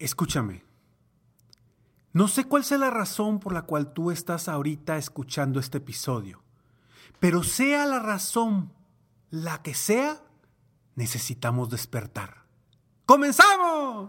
Escúchame. No sé cuál sea la razón por la cual tú estás ahorita escuchando este episodio, pero sea la razón la que sea, necesitamos despertar. ¡Comenzamos!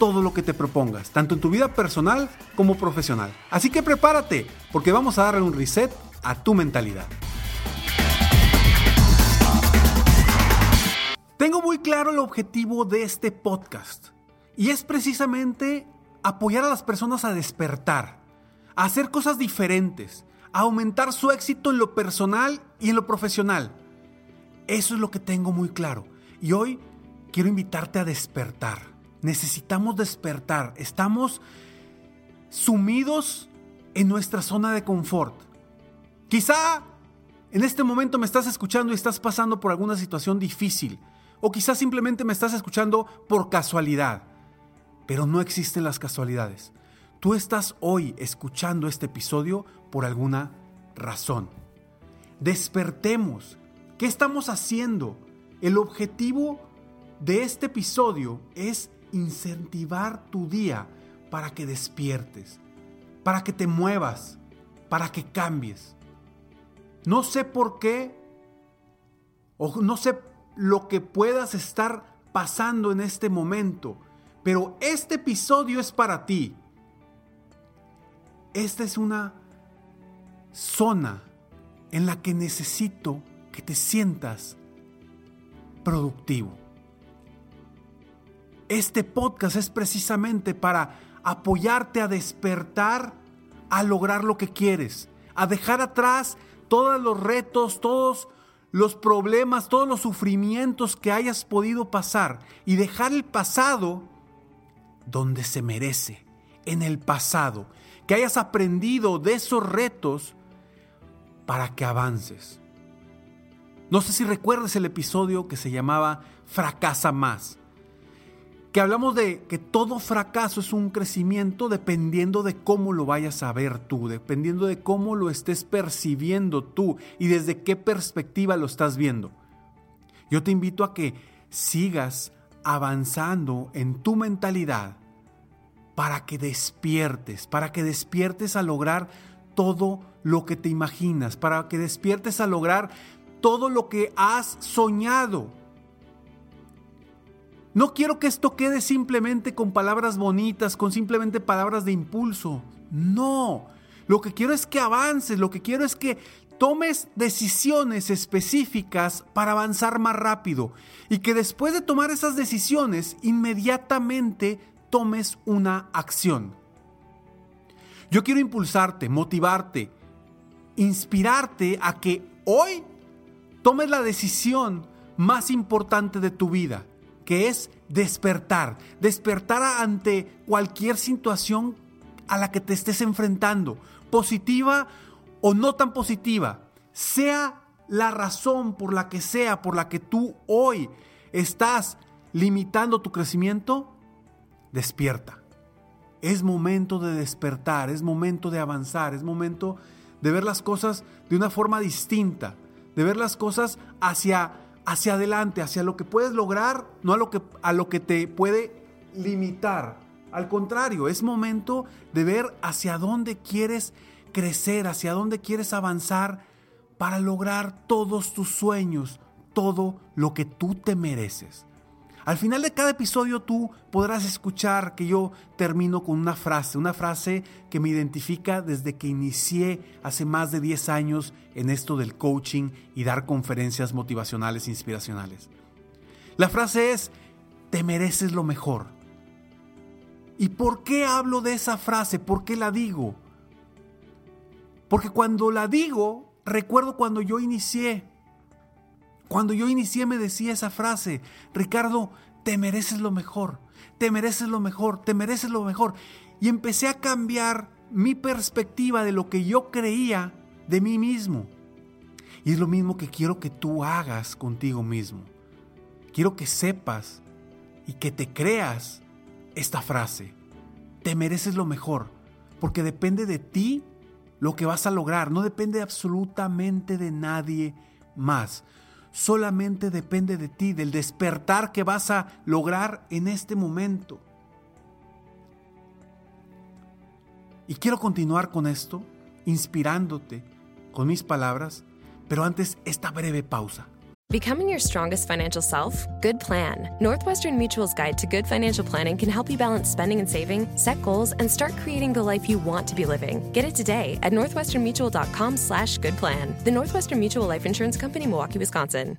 todo lo que te propongas, tanto en tu vida personal como profesional. Así que prepárate, porque vamos a darle un reset a tu mentalidad. Tengo muy claro el objetivo de este podcast y es precisamente apoyar a las personas a despertar, a hacer cosas diferentes, a aumentar su éxito en lo personal y en lo profesional. Eso es lo que tengo muy claro y hoy quiero invitarte a despertar necesitamos despertar. Estamos sumidos en nuestra zona de confort. Quizá en este momento me estás escuchando y estás pasando por alguna situación difícil. O quizás simplemente me estás escuchando por casualidad. Pero no existen las casualidades. Tú estás hoy escuchando este episodio por alguna razón. Despertemos. ¿Qué estamos haciendo? El objetivo de este episodio es incentivar tu día para que despiertes, para que te muevas, para que cambies. No sé por qué, o no sé lo que puedas estar pasando en este momento, pero este episodio es para ti. Esta es una zona en la que necesito que te sientas productivo. Este podcast es precisamente para apoyarte a despertar, a lograr lo que quieres, a dejar atrás todos los retos, todos los problemas, todos los sufrimientos que hayas podido pasar y dejar el pasado donde se merece, en el pasado, que hayas aprendido de esos retos para que avances. No sé si recuerdas el episodio que se llamaba Fracasa más que hablamos de que todo fracaso es un crecimiento dependiendo de cómo lo vayas a ver tú, dependiendo de cómo lo estés percibiendo tú y desde qué perspectiva lo estás viendo. Yo te invito a que sigas avanzando en tu mentalidad para que despiertes, para que despiertes a lograr todo lo que te imaginas, para que despiertes a lograr todo lo que has soñado. No quiero que esto quede simplemente con palabras bonitas, con simplemente palabras de impulso. No, lo que quiero es que avances, lo que quiero es que tomes decisiones específicas para avanzar más rápido y que después de tomar esas decisiones inmediatamente tomes una acción. Yo quiero impulsarte, motivarte, inspirarte a que hoy tomes la decisión más importante de tu vida que es despertar, despertar ante cualquier situación a la que te estés enfrentando, positiva o no tan positiva, sea la razón por la que sea, por la que tú hoy estás limitando tu crecimiento, despierta. Es momento de despertar, es momento de avanzar, es momento de ver las cosas de una forma distinta, de ver las cosas hacia, hacia adelante, hacia lo que puedes lograr, no a lo que, a lo que te puede limitar. Al contrario, es momento de ver hacia dónde quieres crecer, hacia dónde quieres avanzar para lograr todos tus sueños, todo lo que tú te mereces. Al final de cada episodio tú podrás escuchar que yo termino con una frase, una frase que me identifica desde que inicié hace más de 10 años en esto del coaching y dar conferencias motivacionales e inspiracionales. La frase es, te mereces lo mejor. ¿Y por qué hablo de esa frase? ¿Por qué la digo? Porque cuando la digo, recuerdo cuando yo inicié cuando yo inicié me decía esa frase, Ricardo, te mereces lo mejor, te mereces lo mejor, te mereces lo mejor. Y empecé a cambiar mi perspectiva de lo que yo creía de mí mismo. Y es lo mismo que quiero que tú hagas contigo mismo. Quiero que sepas y que te creas esta frase. Te mereces lo mejor, porque depende de ti lo que vas a lograr, no depende absolutamente de nadie más solamente depende de ti, del despertar que vas a lograr en este momento. Y quiero continuar con esto, inspirándote con mis palabras, pero antes esta breve pausa. Becoming your strongest financial self? Good plan. Northwestern Mutual's guide to good financial planning can help you balance spending and saving, set goals, and start creating the life you want to be living. Get it today at northwesternmutual.com slash good plan. The Northwestern Mutual Life Insurance Company, Milwaukee, Wisconsin.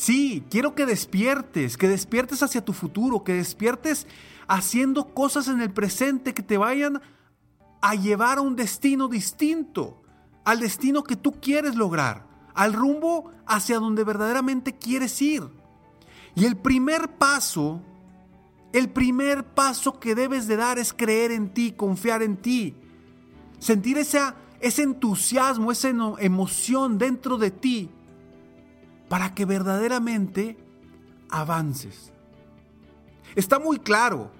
Sí, quiero que despiertes, que despiertes hacia tu futuro, que despiertes haciendo cosas en el presente que te vayan a llevar a un destino distinto, al destino que tú quieres lograr, al rumbo hacia donde verdaderamente quieres ir. Y el primer paso, el primer paso que debes de dar es creer en ti, confiar en ti, sentir ese entusiasmo, esa emoción dentro de ti para que verdaderamente avances. Está muy claro.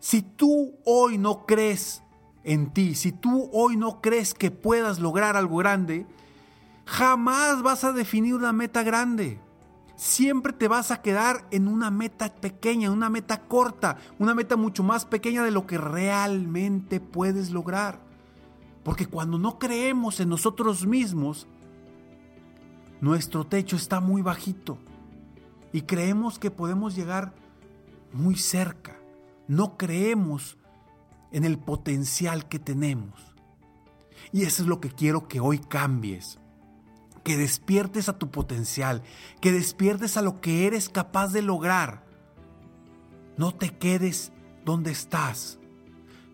Si tú hoy no crees en ti, si tú hoy no crees que puedas lograr algo grande, jamás vas a definir una meta grande. Siempre te vas a quedar en una meta pequeña, una meta corta, una meta mucho más pequeña de lo que realmente puedes lograr. Porque cuando no creemos en nosotros mismos, nuestro techo está muy bajito y creemos que podemos llegar muy cerca. No creemos en el potencial que tenemos. Y eso es lo que quiero que hoy cambies. Que despiertes a tu potencial, que despiertes a lo que eres capaz de lograr. No te quedes donde estás.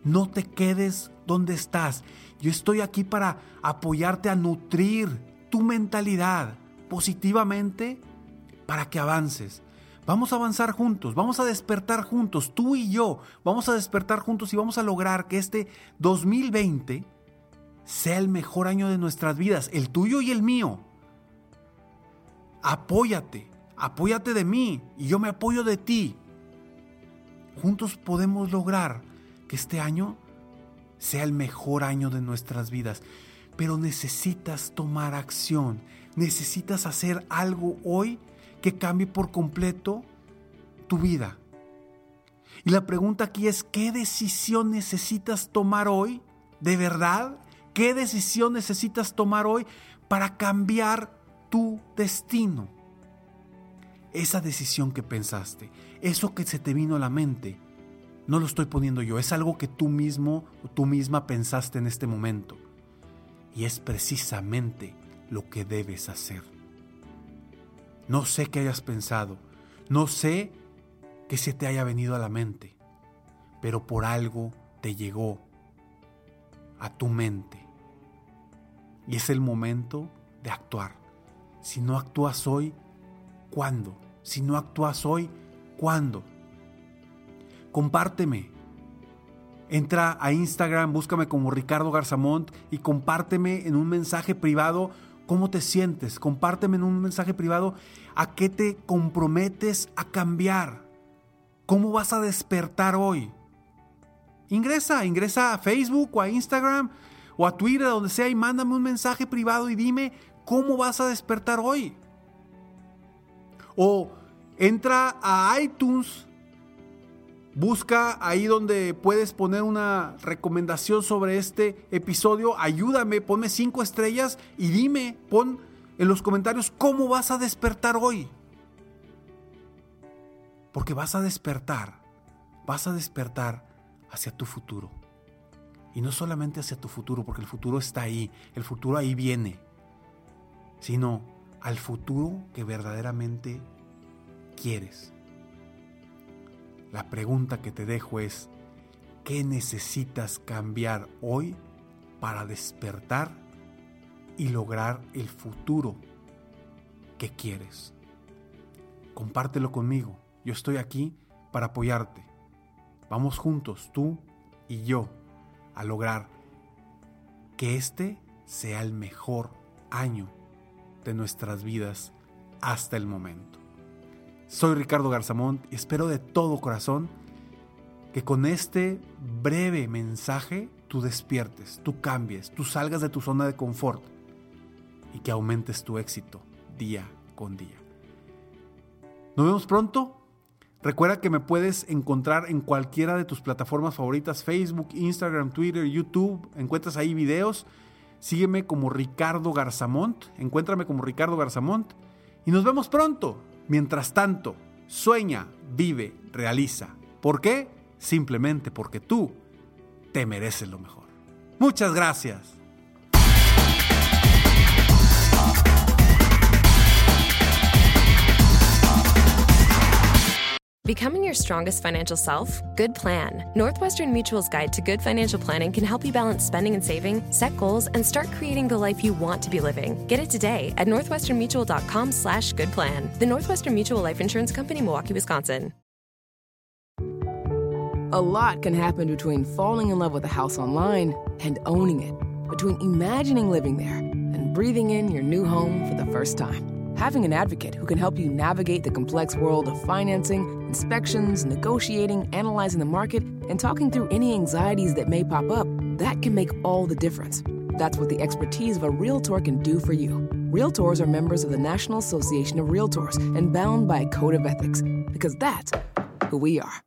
No te quedes dónde estás. Yo estoy aquí para apoyarte a nutrir tu mentalidad positivamente para que avances. Vamos a avanzar juntos, vamos a despertar juntos, tú y yo, vamos a despertar juntos y vamos a lograr que este 2020 sea el mejor año de nuestras vidas, el tuyo y el mío. Apóyate, apóyate de mí y yo me apoyo de ti. Juntos podemos lograr que este año sea el mejor año de nuestras vidas. Pero necesitas tomar acción, necesitas hacer algo hoy que cambie por completo tu vida. Y la pregunta aquí es, ¿qué decisión necesitas tomar hoy? ¿De verdad? ¿Qué decisión necesitas tomar hoy para cambiar tu destino? Esa decisión que pensaste, eso que se te vino a la mente, no lo estoy poniendo yo, es algo que tú mismo o tú misma pensaste en este momento. Y es precisamente lo que debes hacer. No sé qué hayas pensado, no sé que se te haya venido a la mente, pero por algo te llegó a tu mente. Y es el momento de actuar. Si no actúas hoy, ¿cuándo? Si no actúas hoy, ¿cuándo? Compárteme. Entra a Instagram, búscame como Ricardo Garzamont y compárteme en un mensaje privado cómo te sientes. Compárteme en un mensaje privado a qué te comprometes a cambiar. ¿Cómo vas a despertar hoy? Ingresa, ingresa a Facebook o a Instagram o a Twitter, donde sea, y mándame un mensaje privado y dime cómo vas a despertar hoy. O entra a iTunes Busca ahí donde puedes poner una recomendación sobre este episodio. Ayúdame, ponme cinco estrellas y dime, pon en los comentarios cómo vas a despertar hoy. Porque vas a despertar, vas a despertar hacia tu futuro. Y no solamente hacia tu futuro, porque el futuro está ahí, el futuro ahí viene, sino al futuro que verdaderamente quieres. La pregunta que te dejo es, ¿qué necesitas cambiar hoy para despertar y lograr el futuro que quieres? Compártelo conmigo. Yo estoy aquí para apoyarte. Vamos juntos, tú y yo, a lograr que este sea el mejor año de nuestras vidas hasta el momento. Soy Ricardo Garzamont y espero de todo corazón que con este breve mensaje tú despiertes, tú cambies, tú salgas de tu zona de confort y que aumentes tu éxito día con día. Nos vemos pronto. Recuerda que me puedes encontrar en cualquiera de tus plataformas favoritas, Facebook, Instagram, Twitter, YouTube. Encuentras ahí videos. Sígueme como Ricardo Garzamont. Encuéntrame como Ricardo Garzamont. Y nos vemos pronto. Mientras tanto, sueña, vive, realiza. ¿Por qué? Simplemente porque tú te mereces lo mejor. Muchas gracias. Becoming your strongest financial self? Good plan. Northwestern Mutual's guide to good financial planning can help you balance spending and saving, set goals, and start creating the life you want to be living. Get it today at northwesternmutual.com slash good plan. The Northwestern Mutual Life Insurance Company, Milwaukee, Wisconsin. A lot can happen between falling in love with a house online and owning it, between imagining living there and breathing in your new home for the first time. Having an advocate who can help you navigate the complex world of financing, inspections, negotiating, analyzing the market, and talking through any anxieties that may pop up, that can make all the difference. That's what the expertise of a Realtor can do for you. Realtors are members of the National Association of Realtors and bound by a code of ethics, because that's who we are.